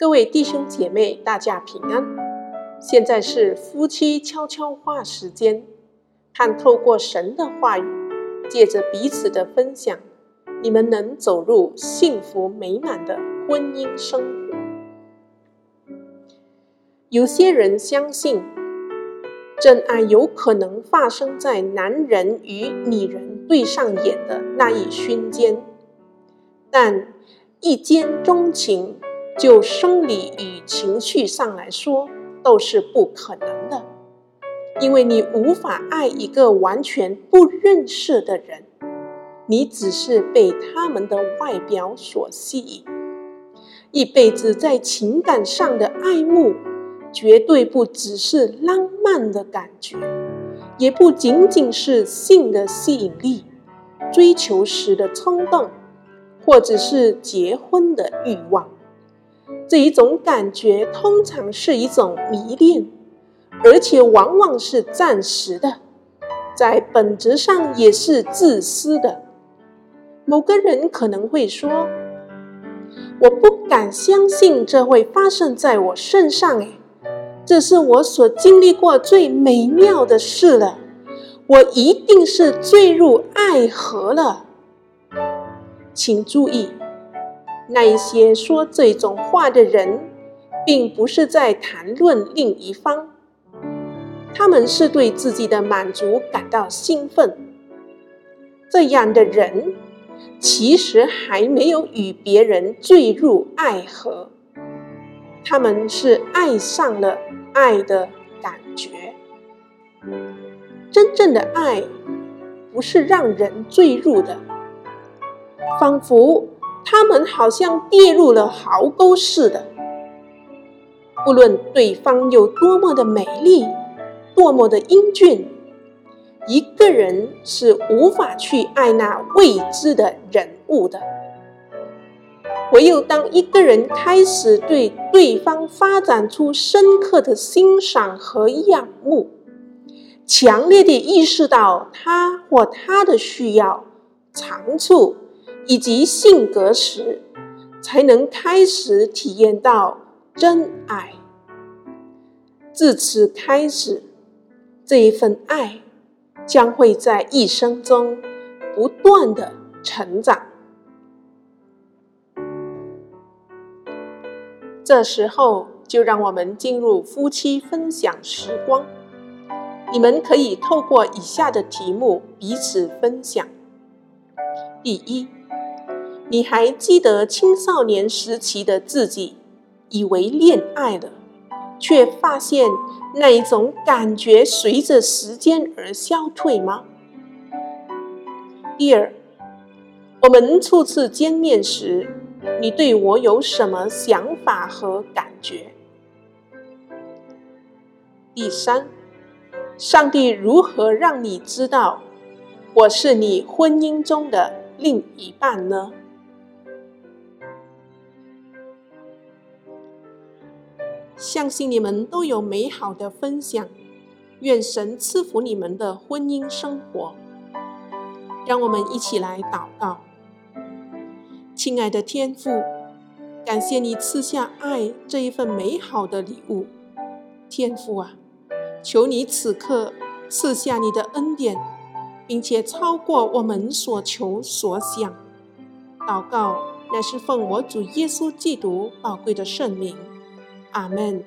各位弟兄姐妹，大家平安。现在是夫妻悄悄话时间，看透过神的话语，借着彼此的分享，你们能走入幸福美满的婚姻生活。有些人相信，真爱有可能发生在男人与女人对上眼的那一瞬间，但一见钟情。就生理与情绪上来说，都是不可能的，因为你无法爱一个完全不认识的人，你只是被他们的外表所吸引。一辈子在情感上的爱慕，绝对不只是浪漫的感觉，也不仅仅是性的吸引力、追求时的冲动，或者是结婚的欲望。这一种感觉通常是一种迷恋，而且往往是暂时的，在本质上也是自私的。某个人可能会说：“我不敢相信这会发生在我身上，哎，这是我所经历过最美妙的事了，我一定是坠入爱河了。”请注意。那一些说这种话的人，并不是在谈论另一方，他们是对自己的满足感到兴奋。这样的人，其实还没有与别人坠入爱河，他们是爱上了爱的感觉。真正的爱，不是让人坠入的，仿佛。他们好像跌入了壕沟似的。不论对方有多么的美丽，多么的英俊，一个人是无法去爱那未知的人物的。唯有当一个人开始对对方发展出深刻的欣赏和仰慕，强烈地意识到他或她的需要、长处。以及性格时，才能开始体验到真爱。自此开始，这一份爱将会在一生中不断的成长。这时候，就让我们进入夫妻分享时光。你们可以透过以下的题目彼此分享：第一。你还记得青少年时期的自己，以为恋爱了，却发现那一种感觉随着时间而消退吗？第二，我们初次见面时，你对我有什么想法和感觉？第三，上帝如何让你知道我是你婚姻中的另一半呢？相信你们都有美好的分享，愿神赐福你们的婚姻生活。让我们一起来祷告。亲爱的天父，感谢你赐下爱这一份美好的礼物。天父啊，求你此刻赐下你的恩典，并且超过我们所求所想。祷告，乃是奉我主耶稣基督宝贵的圣名。阿门。